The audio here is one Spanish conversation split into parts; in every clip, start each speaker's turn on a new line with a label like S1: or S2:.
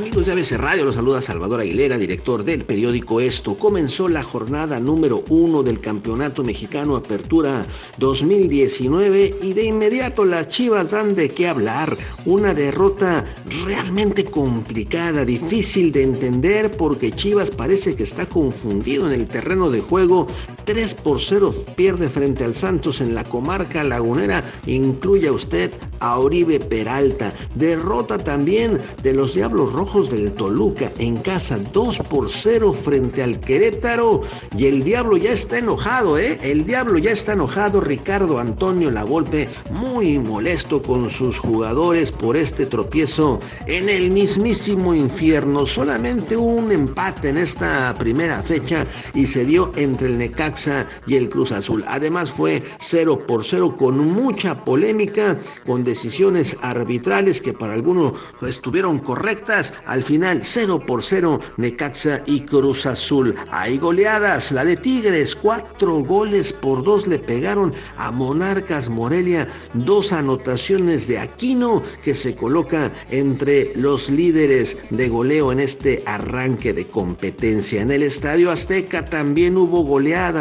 S1: Amigos de ABC Radio, los saluda Salvador Aguilera, director del periódico Esto. Comenzó la jornada número uno del Campeonato Mexicano Apertura 2019 y de inmediato las Chivas dan de qué hablar. Una derrota realmente complicada, difícil de entender porque Chivas parece que está confundido en el terreno de juego. 3 por 0 pierde frente al Santos en la comarca lagunera. Incluye usted a Oribe Peralta. Derrota también de los Diablos Rojos del Toluca en casa 2 por 0 frente al Querétaro. Y el Diablo ya está enojado, ¿eh? El Diablo ya está enojado. Ricardo Antonio Lavolpe muy molesto con sus jugadores por este tropiezo en el mismísimo infierno. Solamente un empate en esta primera fecha y se dio entre el Necaxa y el Cruz Azul. Además fue 0 por 0 con mucha polémica, con decisiones arbitrales que para algunos estuvieron correctas al final 0 por 0 Necaxa y Cruz Azul. Hay goleadas, la de Tigres, cuatro goles por dos le pegaron a Monarcas Morelia, dos anotaciones de Aquino que se coloca entre los líderes de goleo en este arranque de competencia. En el Estadio Azteca también hubo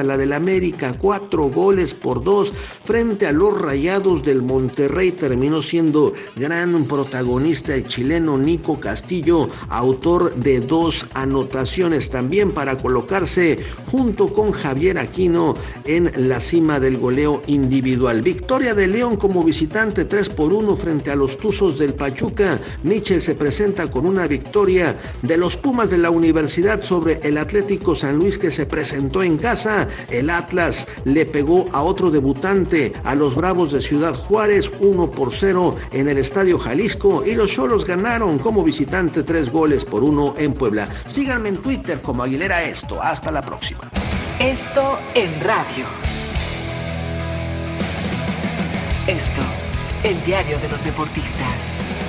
S1: la del América, cuatro goles por dos frente a los Rayados del Monterrey terminó siendo gran protagonista el chileno Nico Castillo autor de dos anotaciones también para colocarse junto con Javier Aquino en la cima del goleo individual. Victoria de León como visitante 3 por 1 frente a los Tuzos del Pachuca. Michel se presenta con una victoria de los Pumas de la Universidad sobre el Atlético San Luis que se presentó en casa. El Atlas le pegó a otro debutante, a los Bravos de Ciudad Juárez, 1 por 0 en el Estadio Jalisco y los Cholos ganaron como visitantes tres goles por uno en Puebla. Síganme en Twitter como Aguilera Esto. Hasta la próxima.
S2: Esto en radio. Esto, el diario de los deportistas.